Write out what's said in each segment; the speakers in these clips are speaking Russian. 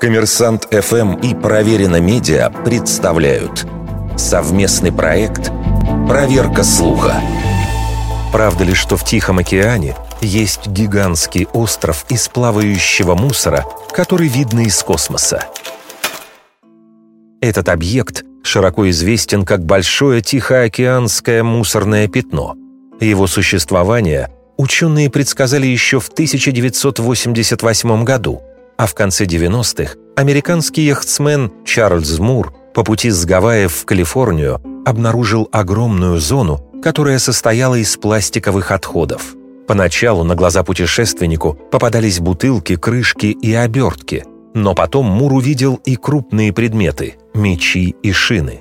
Коммерсант ФМ и Проверено Медиа представляют совместный проект «Проверка слуха». Правда ли, что в Тихом океане есть гигантский остров из плавающего мусора, который видно из космоса? Этот объект широко известен как Большое Тихоокеанское мусорное пятно. Его существование ученые предсказали еще в 1988 году – а в конце 90-х американский яхтсмен Чарльз Мур по пути с Гавайев в Калифорнию обнаружил огромную зону, которая состояла из пластиковых отходов. Поначалу на глаза путешественнику попадались бутылки, крышки и обертки, но потом Мур увидел и крупные предметы – мечи и шины.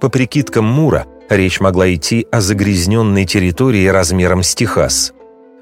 По прикидкам Мура, речь могла идти о загрязненной территории размером с Техас.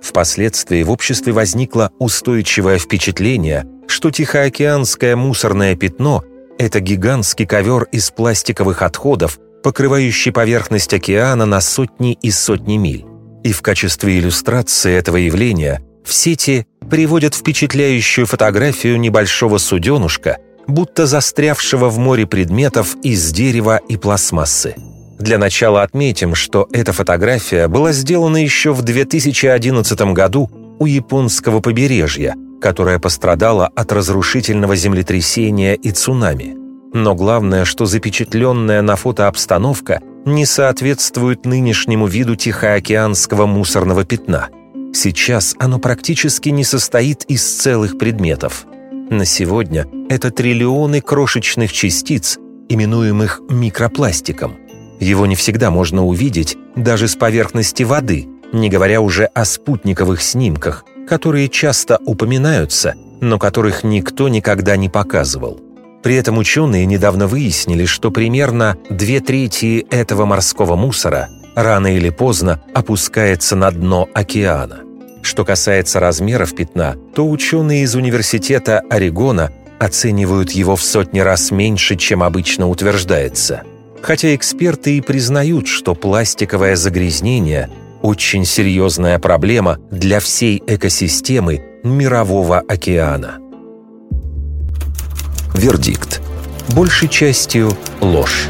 Впоследствии в обществе возникло устойчивое впечатление – что Тихоокеанское мусорное пятно – это гигантский ковер из пластиковых отходов, покрывающий поверхность океана на сотни и сотни миль. И в качестве иллюстрации этого явления в сети приводят впечатляющую фотографию небольшого суденушка, будто застрявшего в море предметов из дерева и пластмассы. Для начала отметим, что эта фотография была сделана еще в 2011 году у японского побережья – которая пострадала от разрушительного землетрясения и цунами. Но главное, что запечатленная на фото обстановка не соответствует нынешнему виду Тихоокеанского мусорного пятна. Сейчас оно практически не состоит из целых предметов. На сегодня это триллионы крошечных частиц, именуемых микропластиком. Его не всегда можно увидеть даже с поверхности воды, не говоря уже о спутниковых снимках – которые часто упоминаются, но которых никто никогда не показывал. При этом ученые недавно выяснили, что примерно две трети этого морского мусора рано или поздно опускается на дно океана. Что касается размеров пятна, то ученые из Университета Орегона оценивают его в сотни раз меньше, чем обычно утверждается. Хотя эксперты и признают, что пластиковое загрязнение – очень серьезная проблема для всей экосистемы Мирового океана. Вердикт. Большей частью ложь.